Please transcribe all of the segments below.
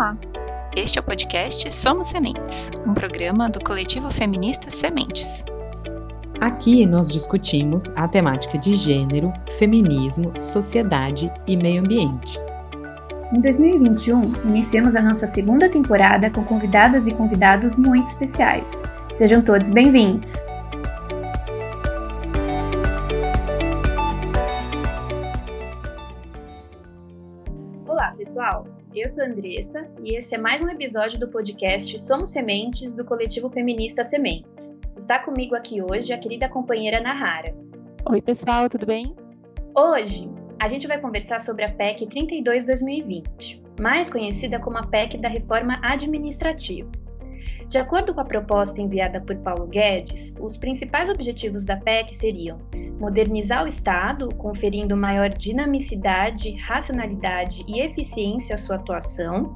Olá! Este é o podcast Somos Sementes, um programa do coletivo feminista Sementes. Aqui nós discutimos a temática de gênero, feminismo, sociedade e meio ambiente. Em 2021, iniciamos a nossa segunda temporada com convidadas e convidados muito especiais. Sejam todos bem-vindos! Eu sou a Andressa e esse é mais um episódio do podcast Somos Sementes do coletivo feminista Sementes. Está comigo aqui hoje a querida companheira Nahara. Oi, pessoal, tudo bem? Hoje a gente vai conversar sobre a PEC 32/2020, mais conhecida como a PEC da Reforma Administrativa. De acordo com a proposta enviada por Paulo Guedes, os principais objetivos da PEC seriam modernizar o Estado, conferindo maior dinamicidade, racionalidade e eficiência à sua atuação,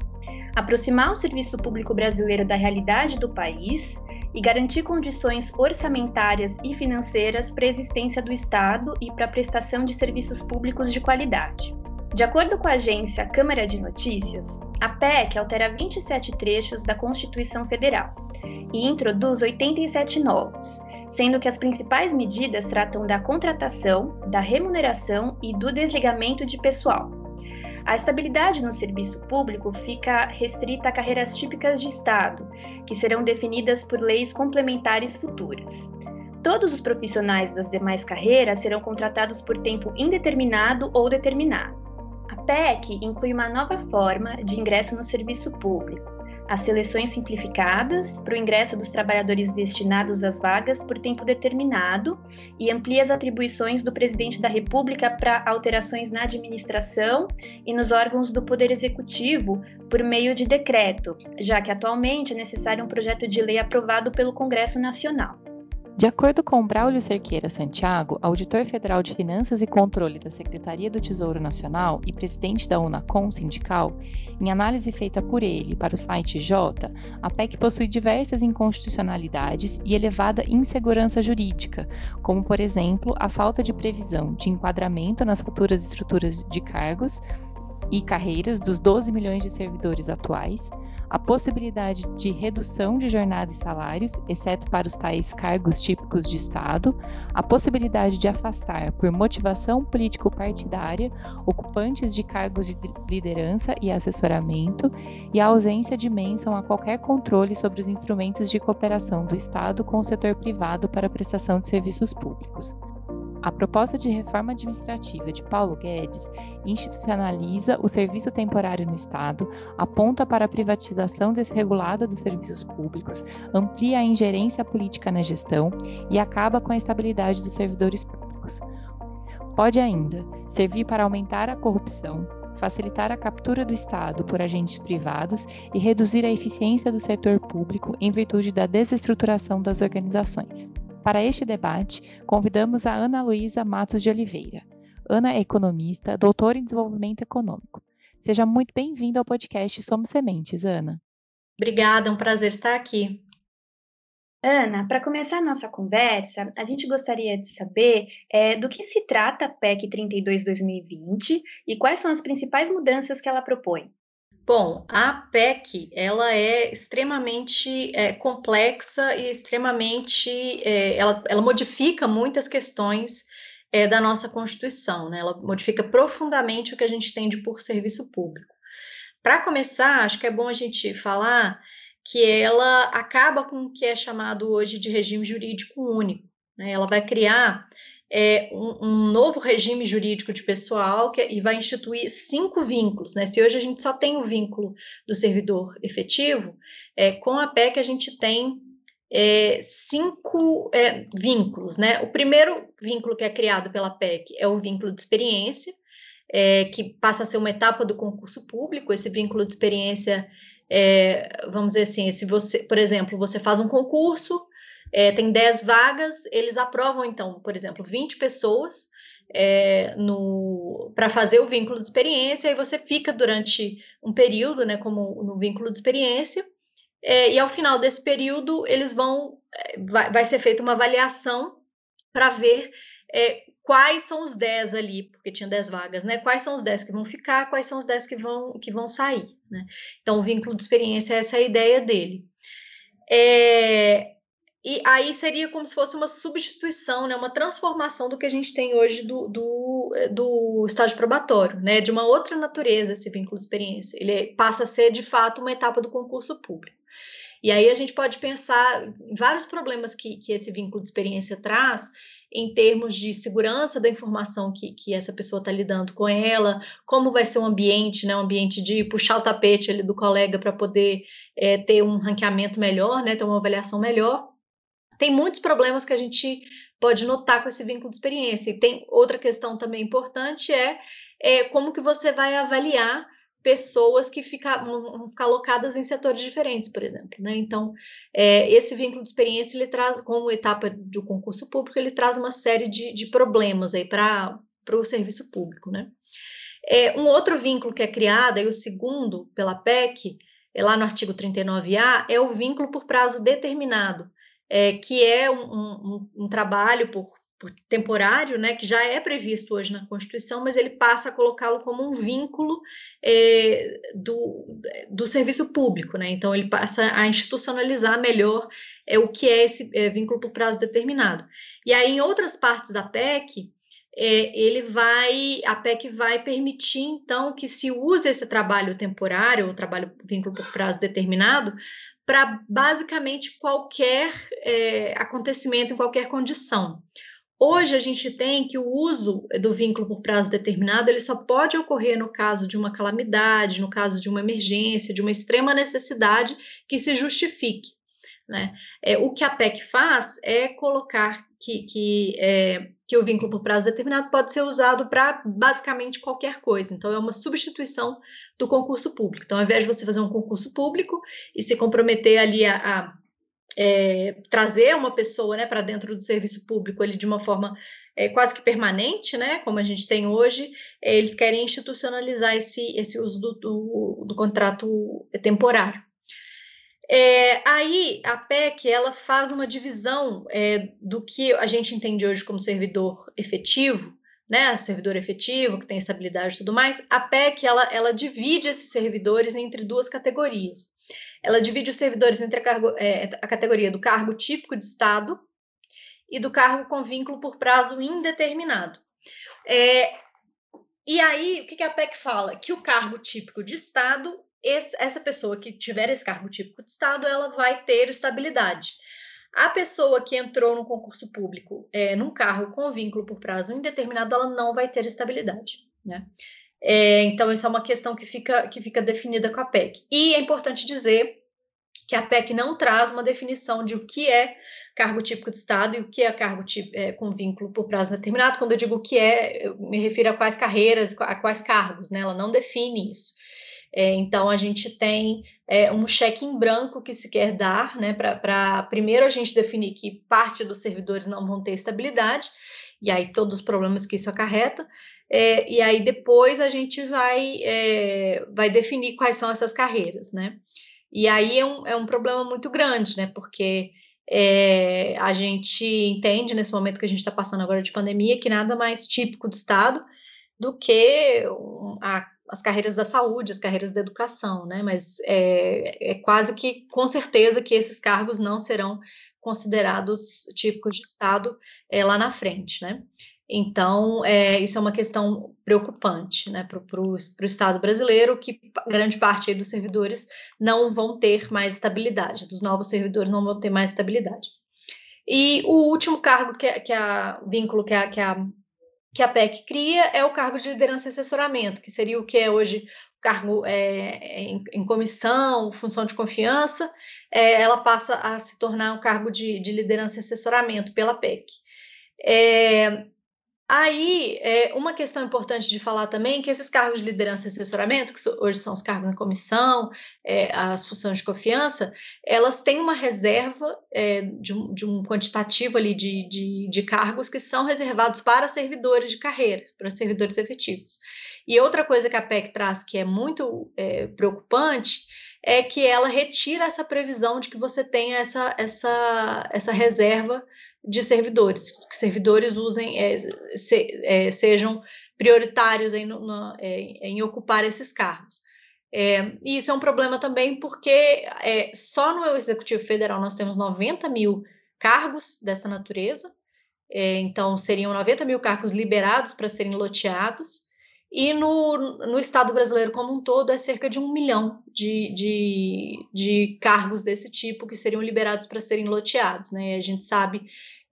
aproximar o serviço público brasileiro da realidade do país e garantir condições orçamentárias e financeiras para a existência do Estado e para a prestação de serviços públicos de qualidade. De acordo com a agência Câmara de Notícias, a PEC altera 27 trechos da Constituição Federal e introduz 87 novos, sendo que as principais medidas tratam da contratação, da remuneração e do desligamento de pessoal. A estabilidade no serviço público fica restrita a carreiras típicas de Estado, que serão definidas por leis complementares futuras. Todos os profissionais das demais carreiras serão contratados por tempo indeterminado ou determinado. PEC inclui uma nova forma de ingresso no serviço público, as seleções simplificadas para o ingresso dos trabalhadores destinados às vagas por tempo determinado e amplia as atribuições do presidente da República para alterações na administração e nos órgãos do Poder Executivo por meio de decreto, já que atualmente é necessário um projeto de lei aprovado pelo Congresso Nacional. De acordo com Braulio Cerqueira Santiago, auditor federal de Finanças e Controle da Secretaria do Tesouro Nacional e presidente da Unacom Sindical, em análise feita por ele para o site J, a PEC possui diversas inconstitucionalidades e elevada insegurança jurídica, como, por exemplo, a falta de previsão de enquadramento nas futuras estruturas de cargos e carreiras dos 12 milhões de servidores atuais, a possibilidade de redução de jornada e salários, exceto para os tais cargos típicos de Estado, a possibilidade de afastar, por motivação político-partidária, ocupantes de cargos de liderança e assessoramento, e a ausência de menção a qualquer controle sobre os instrumentos de cooperação do Estado com o setor privado para a prestação de serviços públicos. A proposta de reforma administrativa de Paulo Guedes institucionaliza o serviço temporário no Estado, aponta para a privatização desregulada dos serviços públicos, amplia a ingerência política na gestão e acaba com a estabilidade dos servidores públicos. Pode ainda servir para aumentar a corrupção, facilitar a captura do Estado por agentes privados e reduzir a eficiência do setor público em virtude da desestruturação das organizações. Para este debate, convidamos a Ana Luísa Matos de Oliveira. Ana é economista, doutora em desenvolvimento econômico. Seja muito bem-vinda ao podcast Somos Sementes, Ana. Obrigada, é um prazer estar aqui. Ana, para começar a nossa conversa, a gente gostaria de saber é, do que se trata a PEC 32-2020 e quais são as principais mudanças que ela propõe. Bom, a PEC ela é extremamente é, complexa e extremamente é, ela, ela, modifica muitas questões é, da nossa Constituição, né? Ela modifica profundamente o que a gente tem de por serviço público. Para começar, acho que é bom a gente falar que ela acaba com o que é chamado hoje de regime jurídico único. Né? Ela vai criar é, um, um, novo regime jurídico de pessoal que, e vai instituir cinco vínculos. Né? Se hoje a gente só tem o vínculo do servidor efetivo, é, com a PEC a gente tem é, cinco é, vínculos. Né? O primeiro vínculo que é criado pela PEC é o vínculo de experiência, é, que passa a ser uma etapa do concurso público. Esse vínculo de experiência, é, vamos dizer assim, se você, por exemplo, você faz um concurso, é, tem 10 vagas, eles aprovam, então, por exemplo, 20 pessoas é, para fazer o vínculo de experiência, e você fica durante um período, né, como no vínculo de experiência, é, e ao final desse período, eles vão, é, vai, vai ser feita uma avaliação para ver é, quais são os 10 ali, porque tinha 10 vagas, né? Quais são os 10 que vão ficar, quais são os 10 que vão, que vão sair, né? Então, o vínculo de experiência, essa é a ideia dele. É, e aí seria como se fosse uma substituição, né, uma transformação do que a gente tem hoje do, do, do estágio probatório, né, de uma outra natureza esse vínculo de experiência. Ele passa a ser, de fato, uma etapa do concurso público. E aí a gente pode pensar em vários problemas que, que esse vínculo de experiência traz, em termos de segurança da informação que, que essa pessoa está lidando com ela, como vai ser o ambiente, né, um ambiente de puxar o tapete ali do colega para poder é, ter um ranqueamento melhor, né, ter uma avaliação melhor. Tem muitos problemas que a gente pode notar com esse vínculo de experiência. E tem outra questão também importante é, é como que você vai avaliar pessoas que fica, vão ficar alocadas em setores diferentes, por exemplo. Né? Então, é, esse vínculo de experiência, ele traz, como etapa do concurso público, ele traz uma série de, de problemas aí para o serviço público. Né? É, um outro vínculo que é criado, aí o segundo, pela PEC, é lá no artigo 39A, é o vínculo por prazo determinado, é, que é um, um, um trabalho por temporário, né, que já é previsto hoje na Constituição, mas ele passa a colocá-lo como um vínculo é, do, do serviço público, né? Então ele passa a institucionalizar melhor é, o que é esse é, vínculo por prazo determinado. E aí, em outras partes da PEC, é, ele vai, a PEC vai permitir, então, que se use esse trabalho temporário, o trabalho vínculo por prazo determinado, para basicamente qualquer é, acontecimento, em qualquer condição. Hoje a gente tem que o uso do vínculo por prazo determinado ele só pode ocorrer no caso de uma calamidade, no caso de uma emergência, de uma extrema necessidade que se justifique. Né? É, o que a PEC faz é colocar que, que, é, que o vínculo por prazo determinado pode ser usado para basicamente qualquer coisa. Então, é uma substituição do concurso público. Então, ao invés de você fazer um concurso público e se comprometer ali a, a é, trazer uma pessoa né, para dentro do serviço público ele de uma forma é, quase que permanente, né, como a gente tem hoje, é, eles querem institucionalizar esse, esse uso do, do, do contrato temporário. É, aí a PEC ela faz uma divisão é, do que a gente entende hoje como servidor efetivo, né, servidor efetivo que tem estabilidade e tudo mais. A PEC ela, ela divide esses servidores entre duas categorias. Ela divide os servidores entre a, cargo, é, a categoria do cargo típico de Estado e do cargo com vínculo por prazo indeterminado. É, e aí, o que a PEC fala? Que o cargo típico de Estado, esse, essa pessoa que tiver esse cargo típico de Estado, ela vai ter estabilidade. A pessoa que entrou no concurso público é, num cargo com vínculo por prazo indeterminado, ela não vai ter estabilidade. Né? É, então, essa é uma questão que fica, que fica definida com a PEC. E é importante dizer que a PEC não traz uma definição de o que é cargo típico de Estado e o que é cargo típico, é, com vínculo por prazo determinado. Quando eu digo o que é, eu me refiro a quais carreiras, a quais cargos, né? Ela não define isso. É, então, a gente tem é, um cheque em branco que se quer dar, né? Para primeiro a gente definir que parte dos servidores não vão ter estabilidade, e aí todos os problemas que isso acarreta, é, e aí depois a gente vai, é, vai definir quais são essas carreiras, né? E aí é um, é um problema muito grande, né? Porque é, a gente entende nesse momento que a gente está passando agora de pandemia que nada mais típico do Estado do que a, as carreiras da saúde, as carreiras da educação, né? Mas é, é quase que com certeza que esses cargos não serão considerados típicos de Estado é, lá na frente, né? Então, é, isso é uma questão preocupante né, para o Estado brasileiro, que grande parte dos servidores não vão ter mais estabilidade, dos novos servidores não vão ter mais estabilidade. E o último cargo que, que a vínculo que a, que, a, que a PEC cria é o cargo de liderança e assessoramento, que seria o que é hoje cargo é, em, em, comissão, função de confiança, é, ela passa a se tornar um cargo de, de liderança e assessoramento pela PEC. É, Aí, é, uma questão importante de falar também é que esses cargos de liderança e assessoramento, que hoje são os cargos na comissão, é, as funções de confiança, elas têm uma reserva é, de, um, de, um, quantitativo ali de, de, de, cargos que são reservados para servidores de carreira, para servidores efetivos. E outra coisa que a PEC traz que é muito é, preocupante é que ela retira essa previsão de que você tenha essa, essa, essa reserva de servidores, que servidores usem, é, se, é, sejam prioritários em, é, em ocupar esses cargos. É, e isso é um problema também porque é, só no Executivo Federal nós temos 90 mil cargos dessa natureza, então seriam 90 mil cargos liberados para serem loteados, e no, no Estado brasileiro como um todo é cerca de um milhão de, de, de cargos desse tipo que seriam liberados para serem loteados. Né? A gente sabe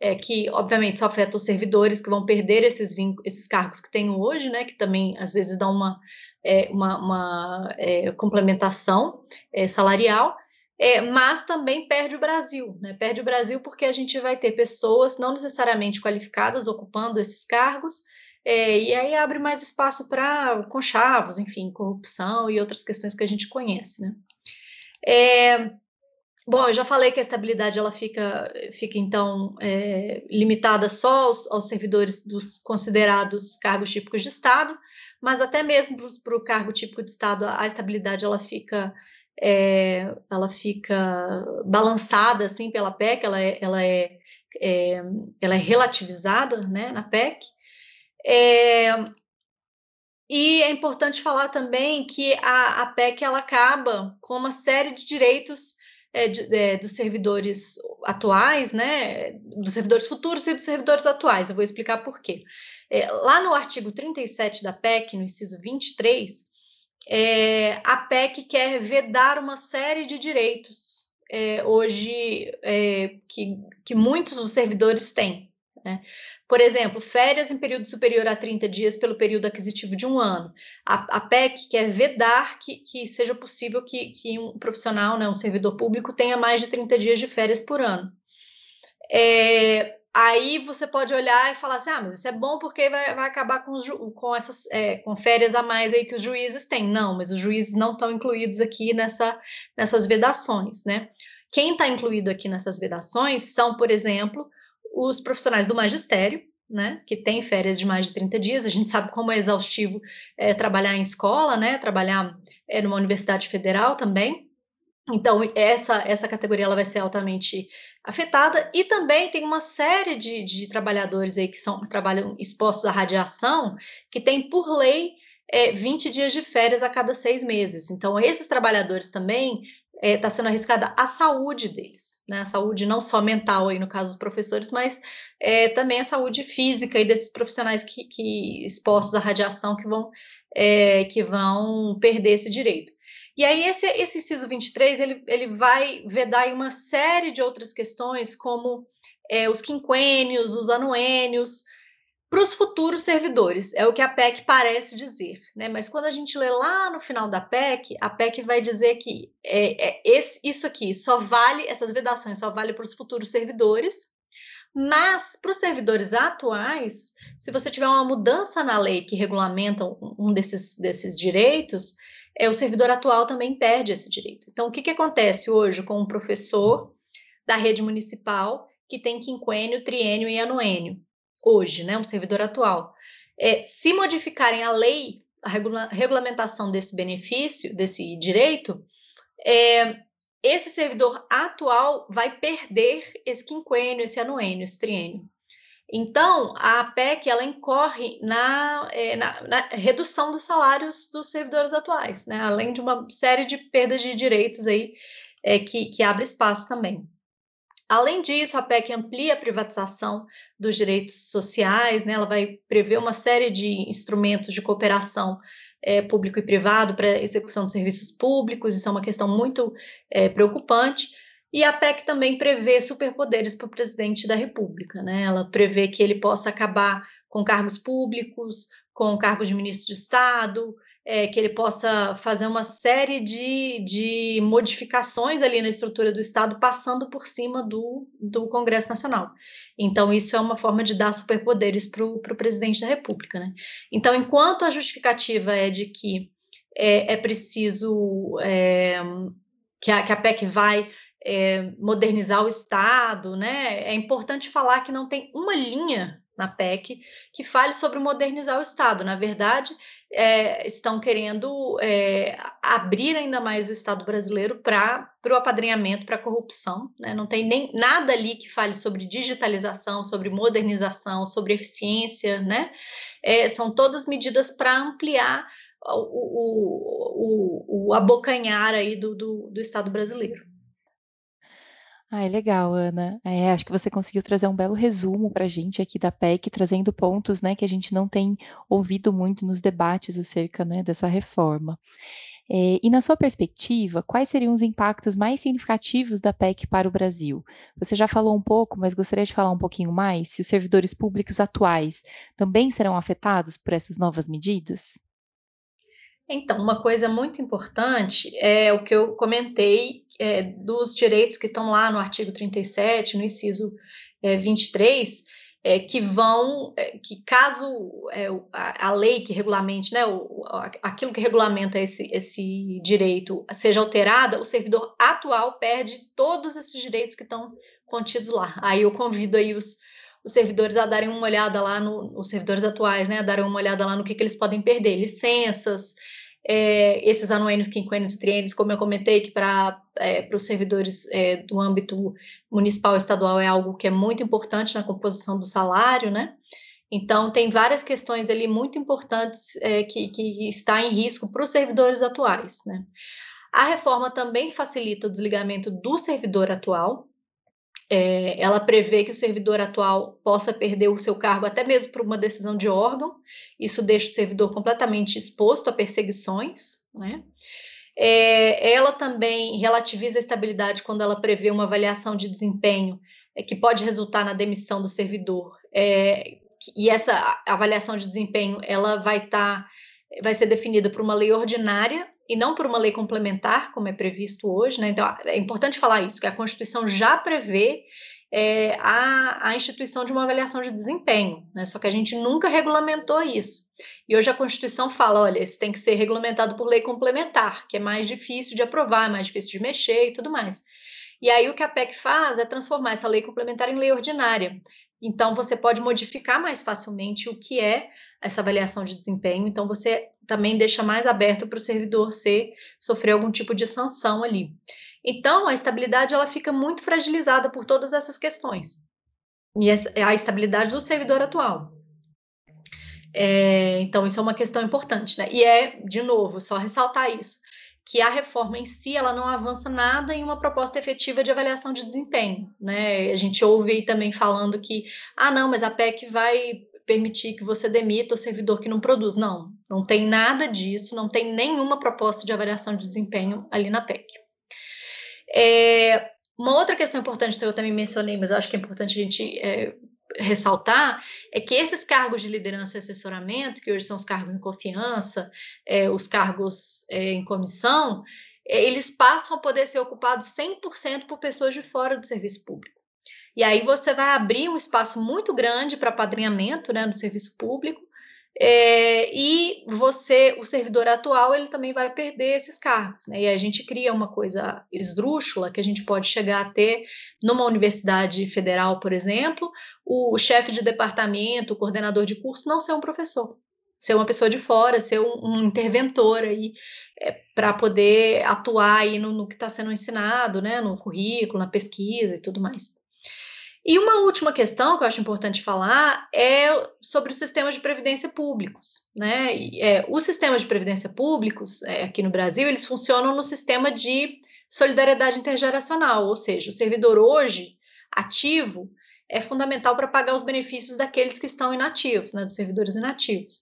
é, que, obviamente, só afeta os servidores que vão perder esses, esses cargos que têm hoje, né? que também às vezes dão uma, é, uma, uma é, complementação é, salarial, é, mas também perde o Brasil, né? Perde o Brasil porque a gente vai ter pessoas não necessariamente qualificadas ocupando esses cargos, é, e aí abre mais espaço para conchavos, enfim, corrupção e outras questões que a gente conhece, né? É, bom, eu já falei que a estabilidade ela fica, fica então é, limitada só aos, aos, servidores dos considerados cargos típicos de Estado, mas até mesmo para o cargo típico de Estado a, a estabilidade ela fica é, ela fica balançada assim pela PEC, ela é, ela é, é ela é relativizada né, na PEC. É, e é importante falar também que a, a PEC ela acaba com uma série de direitos é, de, é, dos servidores atuais, né, dos servidores futuros e dos servidores atuais. Eu vou explicar por quê. É, lá no artigo 37 da PEC, no inciso 23, é, a PEC quer vedar uma série de direitos é, hoje é, que, que muitos dos servidores têm. Né? Por exemplo, férias em período superior a 30 dias pelo período aquisitivo de um ano. A, a PEC quer vedar que, que seja possível que, que, um profissional, né, um servidor público, tenha mais de 30 dias de férias por ano. É, aí você pode olhar e falar assim: ah, mas isso é bom porque vai, vai acabar com, os, com essas é, com férias a mais aí que os juízes têm. Não, mas os juízes não estão incluídos aqui nessa, nessas vedações, né? Quem está incluído aqui nessas vedações são, por exemplo, os profissionais do magistério, né, que tem férias de mais de 30 dias, a gente sabe como é exaustivo é, trabalhar em escola, né, trabalhar é, numa universidade federal também, então essa, essa categoria ela vai ser altamente afetada, e também tem uma série de, de trabalhadores aí que são, trabalham expostos à radiação, que tem por lei é, 20 dias de férias a cada seis meses. Então, esses trabalhadores também está é, tá sendo arriscada a saúde deles, né? A saúde não só mental aí no caso dos professores, mas é, também a saúde física e desses profissionais que, que expostos à radiação que vão é, que vão perder esse direito. E aí esse, esse inciso 23, ele, ele vai vedar uma série de outras questões, como é, os quinquênios, os anuênios, para os futuros servidores, é o que a PEC parece dizer, né? Mas quando a gente lê lá no final da PEC, a PEC vai dizer que é, é esse, isso aqui só vale, essas vedações só vale para os futuros servidores, mas para os servidores atuais, se você tiver uma mudança na lei que regulamenta um desses, desses direitos, é, o servidor atual também perde esse direito. Então, o que, que acontece hoje com um professor da rede municipal que tem quinquênio, triênio e anuênio? Hoje, né, um servidor atual, é, se modificarem a lei, a regula regulamentação desse benefício, desse direito, é, esse servidor atual vai perder esse quinquênio, esse anuênio, esse triênio. Então, a PEC ela incorre na, é, na, na, redução dos salários dos servidores atuais, né? além de uma série de perdas de direitos aí é, que, que abre espaço também. Além disso, a PEC amplia a privatização dos direitos sociais, né? ela vai prever uma série de instrumentos de cooperação é, público e privado para execução de serviços públicos, isso é uma questão muito é, preocupante. E a PEC também prevê superpoderes para o presidente da República, né? Ela prevê que ele possa acabar com cargos públicos, com cargos de ministro de Estado, é, que ele possa fazer uma série de, de modificações ali na estrutura do Estado, passando por cima do, do Congresso Nacional. Então, isso é uma forma de dar superpoderes para o presidente da República. Né? Então, enquanto a justificativa é de que é, é preciso é, que, a, que a PEC vai é, modernizar o Estado, né? É importante falar que não tem uma linha na PEC que fale sobre modernizar o Estado. Na verdade, é, estão querendo é, abrir ainda mais o Estado brasileiro para o apadrinhamento, para a corrupção. Né? Não tem nem nada ali que fale sobre digitalização, sobre modernização, sobre eficiência. Né? É, são todas medidas para ampliar o, o, o, o, abocanhar aí do, do, do Estado brasileiro. Ah, é legal, Ana. É, acho que você conseguiu trazer um belo resumo para a gente aqui da PEC, trazendo pontos né, que a gente não tem ouvido muito nos debates acerca né, dessa reforma. É, e na sua perspectiva, quais seriam os impactos mais significativos da PEC para o Brasil? Você já falou um pouco, mas gostaria de falar um pouquinho mais se os servidores públicos atuais também serão afetados por essas novas medidas? Então, uma coisa muito importante é o que eu comentei é, dos direitos que estão lá no artigo 37, no inciso é, 23, é, que vão, é, que caso é, a, a, lei que regulamente, né, o, aquilo que regulamenta esse, esse direito seja alterada, o servidor atual perde todos esses direitos que estão contidos lá. Aí eu convido aí os, os servidores a darem uma olhada lá no, os servidores atuais, né, a darem uma olhada lá no que, que eles podem perder, licenças, é, esses anuênios, quinquênios triênios, como eu comentei, que para é, os servidores é, do âmbito municipal e estadual é algo que é muito importante na composição do salário, né? Então, tem várias questões ali muito importantes é, que, que está em risco para os servidores atuais, né? A reforma também facilita o desligamento do servidor atual, é, ela prevê que o servidor atual possa perder o seu cargo até mesmo por uma decisão de órgão. Isso deixa o servidor completamente exposto a perseguições. Né? É, ela também relativiza a estabilidade quando ela prevê uma avaliação de desempenho é, que pode resultar na demissão do servidor. É, e essa avaliação de desempenho ela vai estar tá, vai ser definida por uma lei ordinária e não por uma lei complementar, como é previsto hoje. Né? Então, é importante falar isso, que a Constituição já prevê é, a, a instituição de uma avaliação de desempenho, né? só que a gente nunca regulamentou isso. E hoje a Constituição fala, olha, isso tem que ser regulamentado por lei complementar, que é mais difícil de aprovar, mais difícil de mexer e tudo mais. E aí o que a PEC faz é transformar essa lei complementar em lei ordinária. Então você pode modificar mais facilmente o que é essa avaliação de desempenho. Então você também deixa mais aberto para o servidor ser sofrer algum tipo de sanção ali. Então a estabilidade ela fica muito fragilizada por todas essas questões. E a estabilidade do servidor atual. É, então isso é uma questão importante, né? E é de novo só ressaltar isso que a reforma em si ela não avança nada em uma proposta efetiva de avaliação de desempenho, né? A gente ouve também falando que ah não, mas a PEC vai permitir que você demita o servidor que não produz. Não, não tem nada disso, não tem nenhuma proposta de avaliação de desempenho ali na PEC. É, uma outra questão importante que eu também mencionei, mas acho que é importante a gente é, ressaltar, é que esses cargos de liderança e assessoramento, que hoje são os cargos em confiança, é, os cargos é, em comissão, é, eles passam a poder ser ocupados 100% por pessoas de fora do serviço público. E aí você vai abrir um espaço muito grande para padrinhamento né, no serviço público, é, e você, o servidor atual, ele também vai perder esses cargos, né? E a gente cria uma coisa esdrúxula que a gente pode chegar a ter numa universidade federal, por exemplo, o chefe de departamento, o coordenador de curso, não ser um professor, ser uma pessoa de fora, ser um, um interventor aí é, para poder atuar aí no, no que está sendo ensinado, né? No currículo, na pesquisa e tudo mais. E uma última questão que eu acho importante falar é sobre os sistemas de previdência públicos. Né? É, os sistemas de previdência públicos, é, aqui no Brasil, eles funcionam no sistema de solidariedade intergeracional, ou seja, o servidor hoje, ativo, é fundamental para pagar os benefícios daqueles que estão inativos, né, dos servidores inativos.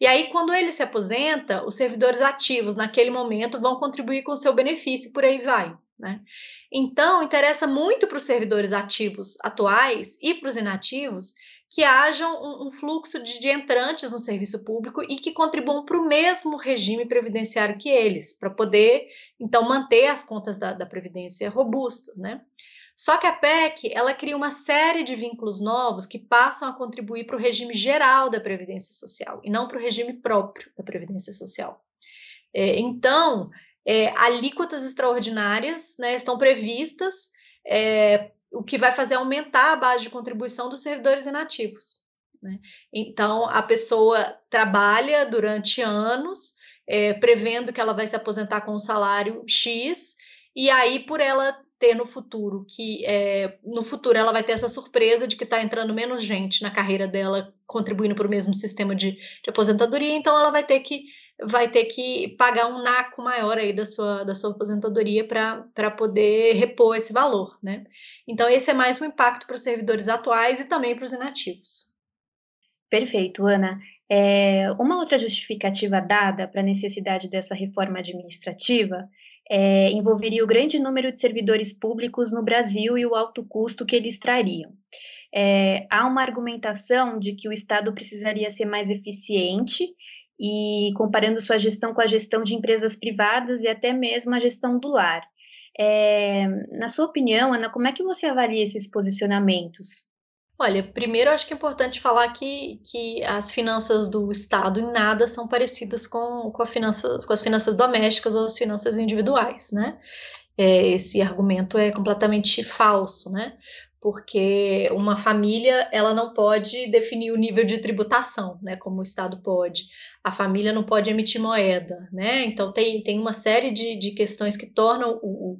E aí, quando ele se aposenta, os servidores ativos, naquele momento, vão contribuir com o seu benefício, por aí vai. Né? Então, interessa muito para os servidores ativos atuais e para os inativos que haja um, um fluxo de, de, entrantes no serviço público e que contribuam para o mesmo regime previdenciário que eles, para poder, então, manter as contas da, da Previdência robustas. Né? Só que a PEC ela cria uma série de vínculos novos que passam a contribuir para o regime geral da Previdência Social e não para o regime próprio da Previdência Social. É, então, é, alíquotas extraordinárias né, estão previstas, é, o que vai fazer aumentar a base de contribuição dos servidores inativos. Né? Então, a pessoa trabalha durante anos, é, prevendo que ela vai se aposentar com um salário X, e aí, por ela ter no futuro que é, no futuro ela vai ter essa surpresa de que está entrando menos gente na carreira dela contribuindo para o mesmo sistema de, de, aposentadoria, então ela vai ter que vai ter que pagar um naco maior aí da sua, da sua aposentadoria para poder repor esse valor, né? Então esse é mais um impacto para os servidores atuais e também para os inativos. Perfeito, Ana. É, uma outra justificativa dada para a necessidade dessa reforma administrativa é, envolveria o grande número de servidores públicos no Brasil e o alto custo que eles trariam. É, há uma argumentação de que o Estado precisaria ser mais eficiente e comparando sua gestão com a gestão de empresas privadas e até mesmo a gestão do lar. É, na sua opinião, Ana, como é que você avalia esses posicionamentos? Olha, primeiro acho que é importante falar que, que as finanças do Estado em nada são parecidas com, com, finança, com as finanças domésticas ou as finanças individuais, né? É, esse argumento é completamente falso, né? Porque uma família ela não pode definir o nível de tributação, né? Como o Estado pode. A família não pode emitir moeda, né? Então tem, tem uma série de, de questões que tornam o,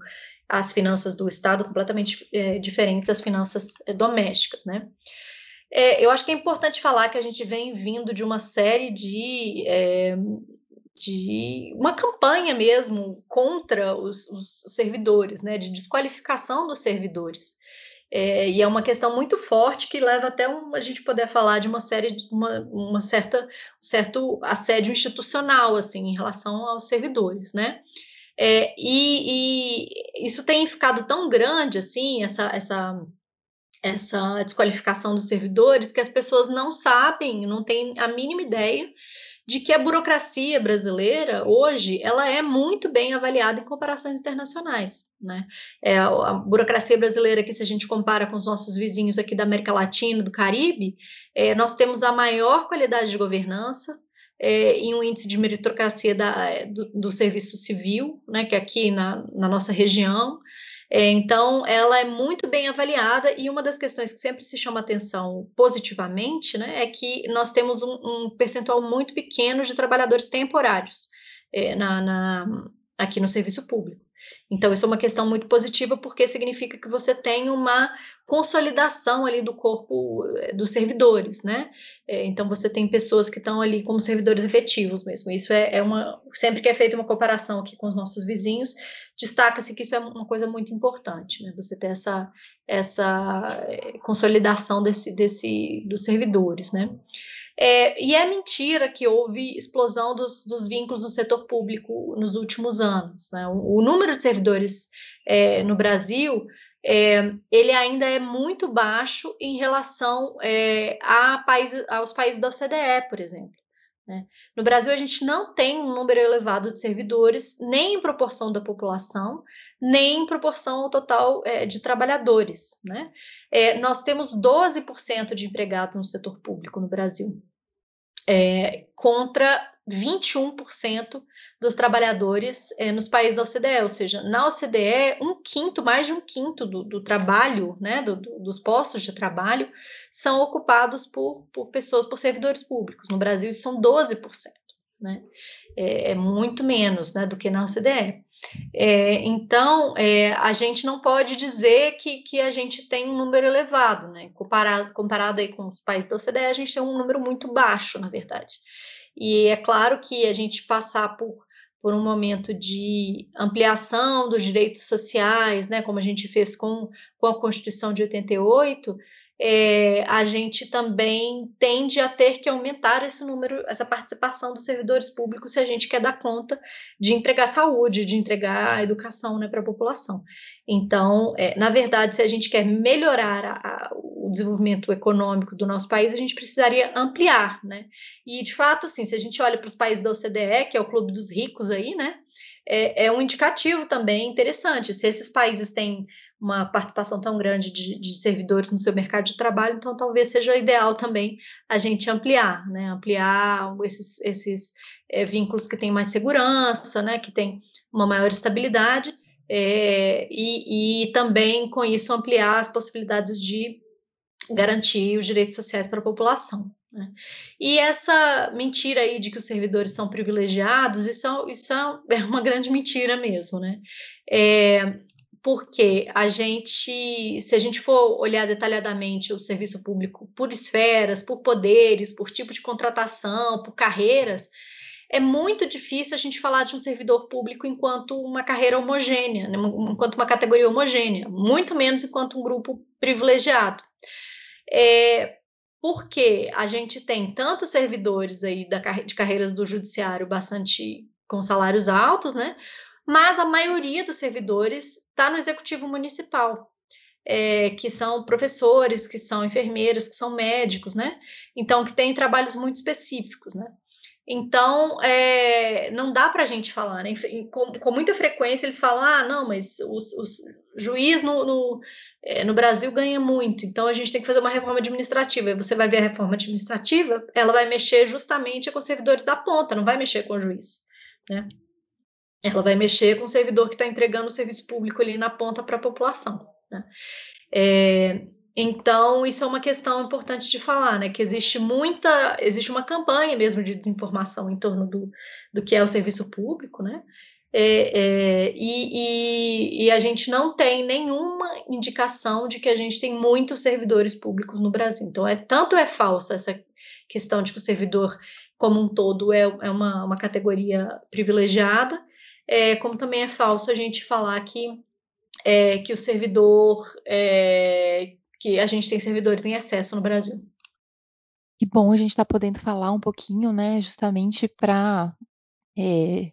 as finanças do Estado completamente é, diferentes das finanças é, domésticas, né? É, eu acho que é importante falar que a gente vem vindo de uma série de, é, de uma campanha mesmo contra os, os, servidores, né? De desqualificação dos servidores. É, e é uma questão muito forte que leva até um, a gente poder falar de uma série, uma, uma certa, um certo assédio institucional assim em relação aos servidores, né? É, e, e, isso tem ficado tão grande assim, essa, essa, essa desqualificação dos servidores, que as pessoas não sabem, não têm a mínima ideia de que a burocracia brasileira hoje ela é muito bem avaliada em comparações internacionais, né? É, a burocracia brasileira que se a gente compara com os nossos vizinhos aqui da América Latina, do Caribe, é, nós temos a maior qualidade de governança, é, em um índice de meritocracia da, é, do, do, serviço civil, né, que é aqui na, na nossa região. Então, ela é muito bem avaliada e uma das questões que sempre se chama atenção positivamente né, é que nós temos um, um percentual muito pequeno de trabalhadores temporários é, na, na, aqui no serviço público. Então, isso é uma questão muito positiva, porque significa que você tem uma consolidação ali do corpo eh, dos servidores, né? É, então, você tem pessoas que estão ali como servidores efetivos mesmo. Isso é, é uma. Sempre que é feita uma comparação aqui com os nossos vizinhos, destaca-se que isso é uma coisa muito importante, né? Você ter essa, essa eh, consolidação desse, desse, dos servidores, né? É, e é mentira que houve explosão dos, dos, vínculos no setor público nos últimos anos. Né? O, o, número de servidores é, no Brasil é, ele ainda é muito baixo em relação é, a países, aos países da OCDE, por exemplo. Né? No Brasil, a gente não tem um número elevado de servidores, nem em proporção da população, nem em proporção ao total é, de trabalhadores. Né? É, nós temos 12% de empregados no setor público no Brasil é, contra 21% dos trabalhadores é, nos países da OCDE, ou seja, na OCDE, um quinto, mais de um quinto do, do trabalho, né, do, do, dos postos de trabalho, são ocupados por, por pessoas, por servidores públicos. No Brasil, isso são 12%, né? É, é muito menos né, do que na OCDE. É, então, é, a gente não pode dizer que, que a gente tem um número elevado, né? Comparado, comparado aí com os países da OCDE, a gente tem um número muito baixo, na verdade. E é claro que a gente passar por, por um momento de ampliação dos direitos sociais, né, como a gente fez com, com a Constituição de 88, é, a gente também tende a ter que aumentar esse número, essa participação dos servidores públicos se a gente quer dar conta de entregar saúde, de entregar educação né, para a população. Então, é, na verdade, se a gente quer melhorar a, a, o desenvolvimento econômico do nosso país, a gente precisaria ampliar, né? E, de fato, assim, se a gente olha para os países da OCDE, que é o clube dos ricos aí, né? É, é um indicativo também interessante. Se esses países têm uma participação tão grande de, de, servidores no seu mercado de trabalho, então talvez seja ideal também a gente ampliar, né? Ampliar esses, esses é, vínculos que têm mais segurança, né? Que têm uma maior estabilidade, é, e, e também com isso ampliar as possibilidades de garantir os direitos sociais para a população. Né? E essa mentira aí de que os servidores são privilegiados, isso, é, isso é, é uma grande mentira mesmo, né? É, porque a gente, se a gente for olhar detalhadamente o serviço público por esferas, por poderes, por tipo de contratação, por carreiras, é muito difícil a gente falar de um servidor público enquanto uma carreira homogênea, né? enquanto uma categoria homogênea, muito menos enquanto um grupo privilegiado. É, porque a gente tem tantos servidores aí da, de carreiras do judiciário bastante com salários altos, né? Mas a maioria dos servidores está no executivo municipal. É, que são professores, que são enfermeiros, que são médicos, né? Então, que têm trabalhos muito específicos, né? Então, é, não dá para a gente falar, né? Com, com, muita frequência eles falam: ah, não, mas o juiz no, no, é, no, Brasil ganha muito, então a gente tem que fazer uma reforma administrativa. E você vai ver a reforma administrativa, ela vai mexer justamente com os servidores da ponta, não vai mexer com o juiz, né? Ela vai mexer com o servidor que está entregando o serviço público ali na ponta para a população. Né? É, então, isso é uma questão importante de falar, né? Que existe muita, existe uma campanha mesmo de desinformação em torno do, do que é o serviço público, né? É, é, e, e, e, a gente não tem nenhuma indicação de que a gente tem muitos servidores públicos no Brasil. Então, é tanto é falsa essa questão de que o servidor como um todo é, é uma, uma categoria privilegiada, é, como também é falso a gente falar que, é, que o servidor, é, que a gente tem servidores em excesso no Brasil. Que bom a gente estar tá podendo falar um pouquinho, né, justamente para é,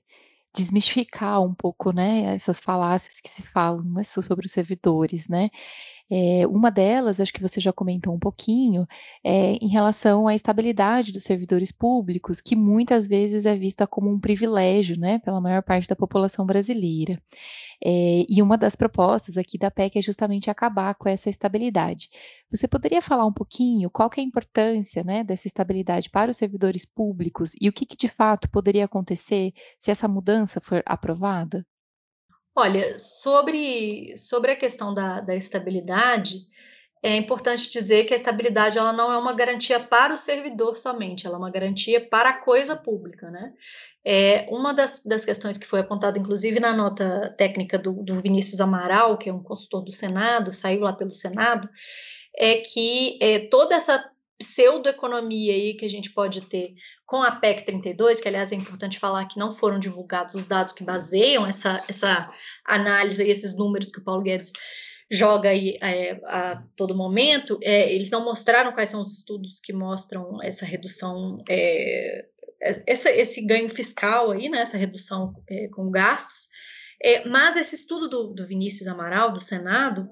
desmistificar um pouco, né, essas falácias que se falam né, sobre os servidores, né, é, uma delas, acho que você já comentou um pouquinho, é em relação à estabilidade dos servidores públicos, que muitas vezes é vista como um privilégio, né, pela maior parte da população brasileira. É, e uma das propostas aqui da PEC é justamente acabar com essa estabilidade. Você poderia falar um pouquinho qual é a importância né, dessa estabilidade para os servidores públicos e o que, que de fato poderia acontecer se essa mudança for aprovada? Olha, sobre, sobre a questão da, da estabilidade, é importante dizer que a estabilidade ela não é uma garantia para o servidor somente, ela é uma garantia para a coisa pública, né? É, uma das, das questões que foi apontada, inclusive, na nota técnica do, do Vinícius Amaral, que é um consultor do Senado, saiu lá pelo Senado, é que é, toda essa pseudoeconomia aí que a gente pode ter com a PEC 32, que aliás é importante falar que não foram divulgados os dados que baseiam essa, essa análise e esses números que o Paulo Guedes joga aí é, a todo momento, é, eles não mostraram quais são os estudos que mostram essa redução, é, essa, esse ganho fiscal aí, né, essa redução é, com gastos, é, mas esse estudo do, do Vinícius Amaral, do Senado,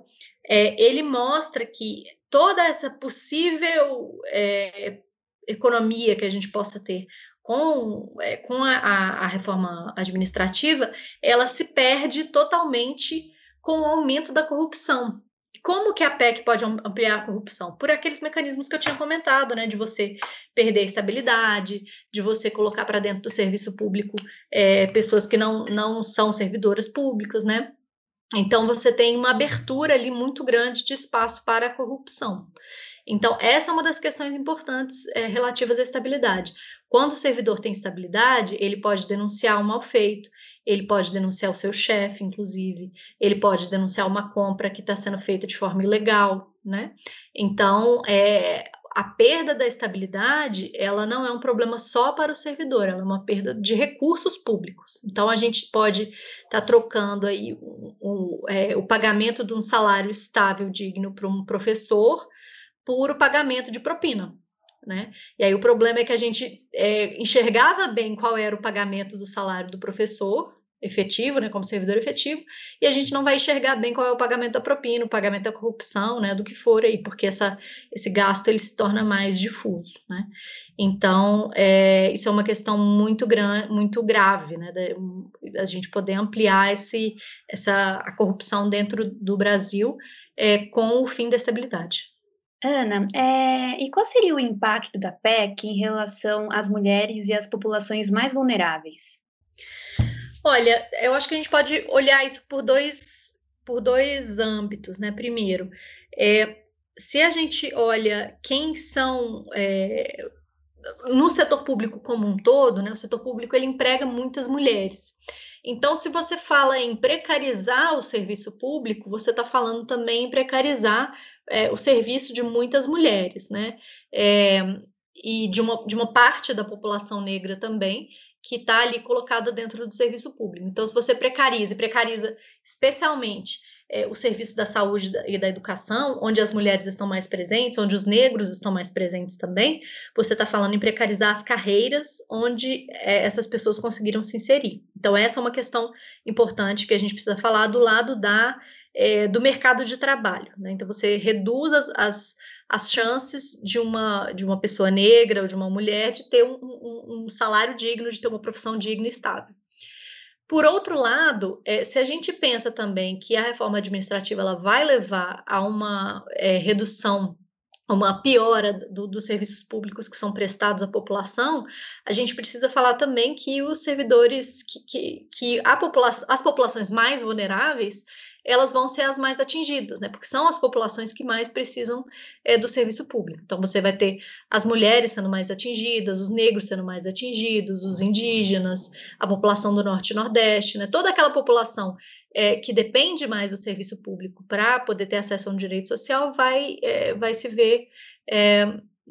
é, ele mostra que toda essa possível é, economia que a gente possa ter com, é, com a, a, reforma administrativa, ela se perde totalmente com o aumento da corrupção. Como que a PEC pode ampliar a corrupção? Por aqueles mecanismos que eu tinha comentado, né? De você perder a estabilidade, de você colocar para dentro do serviço público é, pessoas que não, não são servidoras públicas, né? Então, você tem uma abertura ali muito grande de espaço para a corrupção. Então, essa é uma das questões importantes é, relativas à estabilidade. Quando o servidor tem estabilidade, ele pode denunciar um mal feito, ele pode denunciar o seu chefe, inclusive, ele pode denunciar uma compra que está sendo feita de forma ilegal, né? Então, é, a perda da estabilidade, ela não é um problema só para o servidor, ela é uma perda de recursos públicos. Então, a gente pode estar tá trocando aí o, o, é, o pagamento de um salário estável, digno para um professor, por o pagamento de propina. Né? E aí o problema é que a gente é, enxergava bem qual era o pagamento do salário do professor, efetivo, né, como servidor efetivo, e a gente não vai enxergar bem qual é o pagamento da propina, o pagamento da corrupção, né, do que for aí, porque essa, esse gasto ele se torna mais difuso, né. Então, é, isso é uma questão muito, gran, muito grave, né, da, a gente poder ampliar esse, essa, a corrupção dentro do Brasil é, com o fim da estabilidade. Ana, é, e qual seria o impacto da PEC em relação às mulheres e às populações mais vulneráveis? Olha, eu acho que a gente pode olhar isso por dois, por dois âmbitos, né? Primeiro, é, se a gente olha quem são é, no setor público como um todo, né, o setor público ele emprega muitas mulheres. Então, se você fala em precarizar o serviço público, você está falando também em precarizar é, o serviço de muitas mulheres, né? É, e de uma, de uma parte da população negra também, que está ali colocada dentro do serviço público. Então, se você precariza, e precariza especialmente é, o serviço da saúde e da educação, onde as mulheres estão mais presentes, onde os negros estão mais presentes também, você está falando em precarizar as carreiras onde é, essas pessoas conseguiram se inserir. Então, essa é uma questão importante que a gente precisa falar do lado da, é, do mercado de trabalho. Né? Então, você reduz as, as, as, chances de uma, de uma pessoa negra ou de uma mulher de ter um, um, um salário digno, de ter uma profissão digna e estável. Por outro lado, é, se a gente pensa também que a reforma administrativa ela vai levar a uma é, redução, uma piora do, dos serviços públicos que são prestados à população, a gente precisa falar também que os servidores, que, que, que a popula as populações mais vulneráveis, elas vão ser as mais atingidas, né? Porque são as populações que mais precisam é, do serviço público. Então, você vai ter as mulheres sendo mais atingidas, os negros sendo mais atingidos, os indígenas, a população do Norte e Nordeste, né? Toda aquela população é, que depende mais do serviço público para poder ter acesso a um direito social vai, é, vai se ver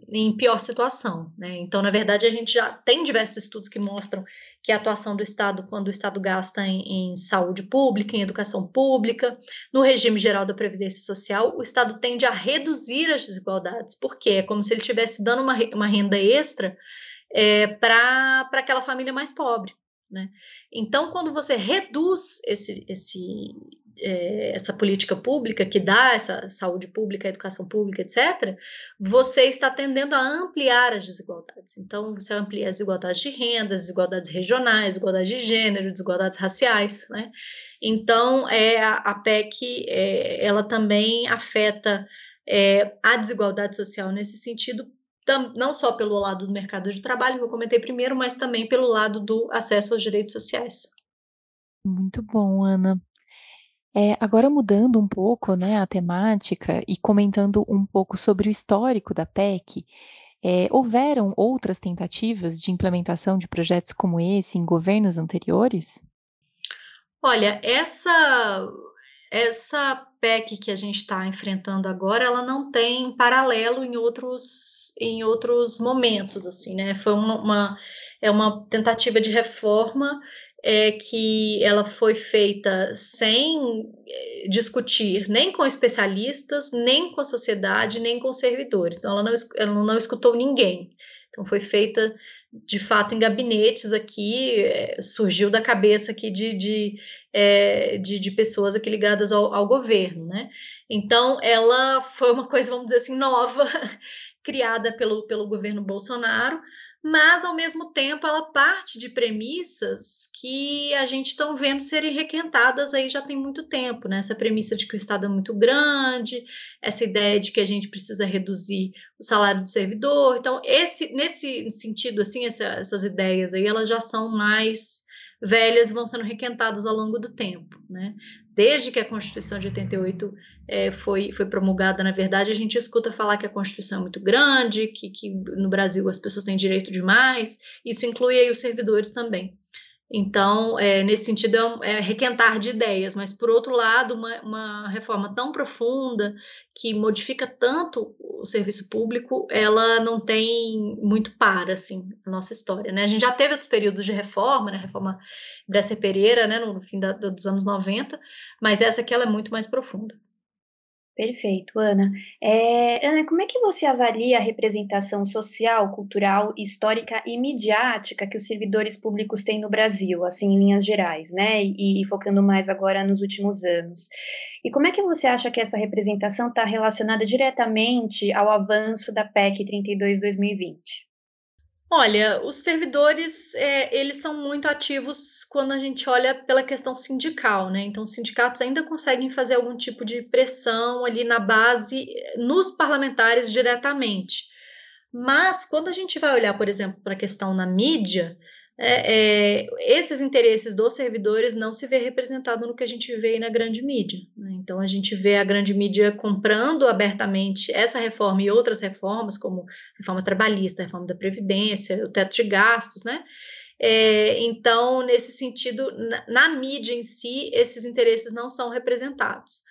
em pior situação. Né? Então, na verdade, a gente já tem diversos estudos que mostram que a atuação do Estado, quando o Estado gasta em, em, saúde pública, em educação pública, no regime geral da Previdência Social, o Estado tende a reduzir as desigualdades, porque é como se ele estivesse dando uma, uma renda extra é, para aquela família mais pobre. Né? Então, quando você reduz esse, esse, é, essa política pública que dá essa saúde pública, educação pública, etc., você está tendendo a ampliar as desigualdades. Então, você amplia as desigualdades de renda, desigualdades regionais, desigualdades de gênero, desigualdades raciais, né? Então, é, a, a PEC, é, ela também afeta é, a desigualdade social nesse sentido, não só pelo lado do mercado de trabalho, que eu comentei primeiro, mas também pelo lado do acesso aos direitos sociais. Muito bom, Ana. É, agora mudando um pouco, né, a temática e comentando um pouco sobre o histórico da PEC, é, houveram outras tentativas de implementação de projetos como esse em governos anteriores? Olha, essa essa PEC que a gente está enfrentando agora, ela não tem paralelo em outros em outros momentos, assim, né? Foi uma, uma é uma tentativa de reforma é que ela foi feita sem eh, discutir nem com especialistas, nem com a sociedade, nem com servidores. Então, ela não, ela não escutou ninguém. Então, foi feita de fato em gabinetes aqui, é, surgiu da cabeça aqui de, de, é, de, de, pessoas aqui ligadas ao, ao governo, né? Então, ela foi uma coisa, vamos dizer assim, nova, criada pelo, pelo governo Bolsonaro, mas ao mesmo tempo ela parte de premissas que a gente está vendo serem requentadas aí já tem muito tempo, né? Essa premissa de que o Estado é muito grande, essa ideia de que a gente precisa reduzir o salário do servidor. Então, esse, nesse sentido, assim, essa, essas ideias aí, elas já são mais velhas vão sendo requentadas ao longo do tempo, né? Desde que a Constituição de 88 é, foi, foi promulgada, na verdade, a gente escuta falar que a Constituição é muito grande, que, que no Brasil as pessoas têm direito demais, isso inclui aí os servidores também. Então, é, nesse sentido, é, um, é, requentar de ideias, mas, por outro lado, uma, uma, reforma tão profunda, que modifica tanto o serviço público, ela não tem muito para, assim, a nossa história, né? A gente já teve outros períodos de reforma, né? Reforma Bresser Pereira, né? No, fim da, dos anos 90, mas essa aqui ela é muito mais profunda. Perfeito, Ana. É, Ana, como é que você avalia a representação social, cultural, histórica e midiática que os servidores públicos têm no Brasil, assim, em linhas gerais, né? E, e focando mais agora nos últimos anos. E como é que você acha que essa representação está relacionada diretamente ao avanço da PEC 32-2020? Olha, os servidores, é, eles são muito ativos quando a gente olha pela questão sindical, né? Então, os sindicatos ainda conseguem fazer algum tipo de pressão ali na base, nos parlamentares diretamente. Mas, quando a gente vai olhar, por exemplo, para a questão na mídia, é, é, esses interesses dos servidores não se vê representado no que a gente vê na grande mídia. Né? Então, a gente vê a grande mídia comprando abertamente essa reforma e outras reformas, como reforma trabalhista, reforma da Previdência, o teto de gastos, né? É, então, nesse sentido, na, na mídia em si, esses interesses não são representados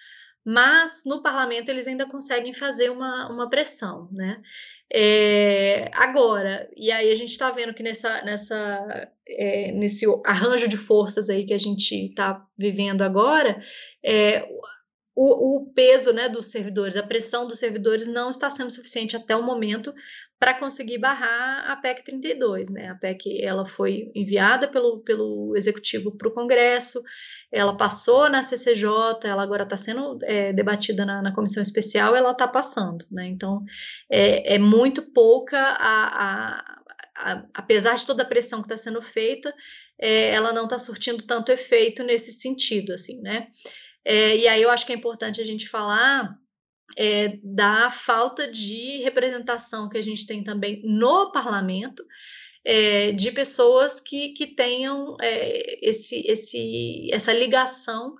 mas no parlamento eles ainda conseguem fazer uma, uma pressão, né? É, agora, e aí a gente está vendo que nessa, nessa, é, nesse arranjo de forças aí que a gente está vivendo agora, é, o, o, peso né, dos servidores, a pressão dos servidores não está sendo suficiente até o momento para conseguir barrar a PEC 32. Né? A PEC ela foi enviada pelo, pelo executivo para o Congresso, ela passou na CCJ, ela agora está sendo é, debatida na, na, comissão especial, ela está passando, né? Então é, é muito pouca a, a, a, apesar de toda a pressão que está sendo feita, é, ela não está surtindo tanto efeito nesse sentido, assim, né? É, e aí eu acho que é importante a gente falar é, da falta de representação que a gente tem também no parlamento é, de pessoas que, que tenham é, esse, esse, essa ligação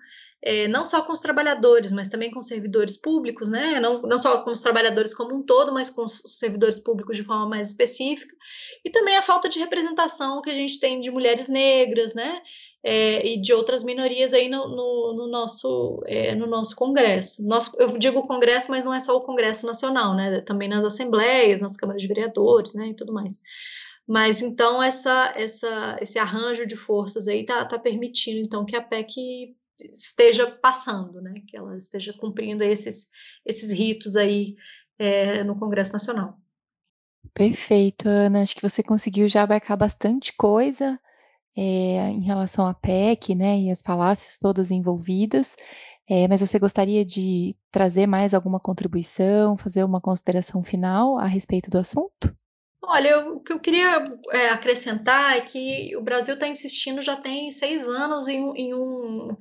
é, não só com os trabalhadores, mas também com os servidores públicos, né? Não, não só com os trabalhadores como um todo, mas com os servidores públicos de forma mais específica, e também a falta de representação que a gente tem de mulheres negras, né? É, e de outras minorias aí no, no, no nosso, é, no nosso Congresso. Nosso, eu digo Congresso, mas não é só o Congresso Nacional, né? Também nas assembleias, nas câmaras de vereadores, né? E tudo mais. Mas então essa, essa, esse arranjo de forças aí está tá permitindo então que a PEC esteja passando, né? Que ela esteja cumprindo esses, esses ritos aí é, no Congresso Nacional. Perfeito, Ana. Acho que você conseguiu já abarcar bastante coisa é, em relação à PEC, né? E as falácias todas envolvidas. É, mas você gostaria de trazer mais alguma contribuição, fazer uma consideração final a respeito do assunto? Olha, eu, o que eu queria é, acrescentar é que o Brasil está insistindo já tem seis anos em, em, um,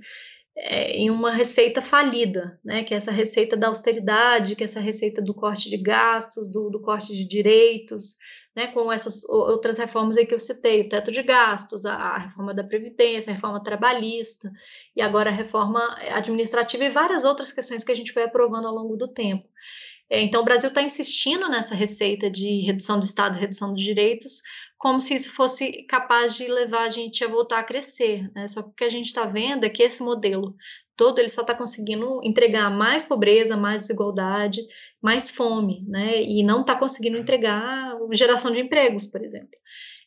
é, em uma receita falida, né? Que é essa receita da austeridade, que é essa receita do corte de gastos, do, do corte de direitos, né? Com essas outras reformas aí que eu citei, o teto de gastos, a, a reforma da Previdência, a reforma trabalhista, e agora a reforma administrativa e várias outras questões que a gente foi aprovando ao longo do tempo. É, então, o Brasil está insistindo nessa receita de redução do Estado, redução dos direitos, como se isso fosse capaz de levar a gente a voltar a crescer. Né? Só que o que a gente está vendo é que esse modelo todo ele só está conseguindo entregar mais pobreza, mais desigualdade, mais fome, né? E não está conseguindo entregar geração de empregos, por exemplo.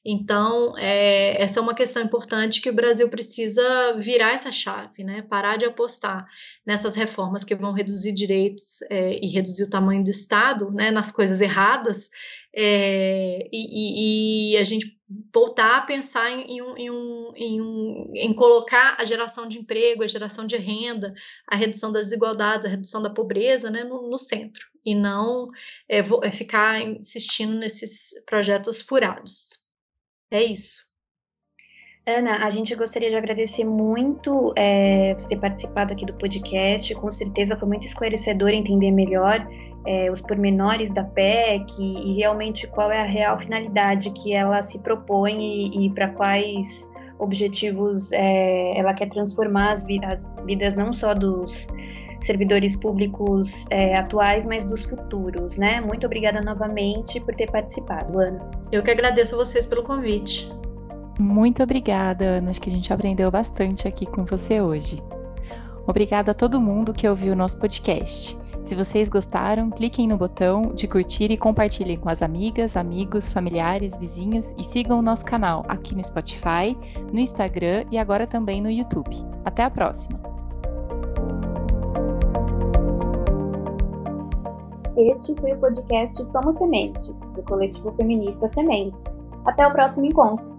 Então, é, essa é uma questão importante que o Brasil precisa virar essa chave, né? Parar de apostar nessas reformas que vão reduzir direitos é, e reduzir o tamanho do Estado, né? Nas coisas erradas, é, e, e, a gente voltar a pensar em, em, um, em, um, em, colocar a geração de emprego, a geração de renda, a redução das desigualdades, a redução da pobreza, né? No, no centro e não é, é ficar insistindo nesses projetos furados. É isso. Ana, a gente gostaria de agradecer muito é, você ter participado aqui do podcast. Com certeza foi muito esclarecedor entender melhor é, os pormenores da PEC e, e, realmente qual é a real finalidade que ela se propõe e, e para quais objetivos é, ela quer transformar as vidas, as vidas não só dos servidores públicos é, atuais, mas dos futuros, né? Muito obrigada novamente por ter participado, Ana. Eu que agradeço a vocês pelo convite. Muito obrigada, Ana. Acho que a gente aprendeu bastante aqui com você hoje. Obrigada a todo mundo que ouviu o nosso podcast. Se vocês gostaram, cliquem no botão de curtir e compartilhem com as amigas, amigos, familiares, vizinhos e sigam o nosso canal aqui no Spotify, no Instagram e agora também no YouTube. Até a próxima! Este foi o podcast Somos Sementes, do coletivo feminista Sementes. Até o próximo encontro!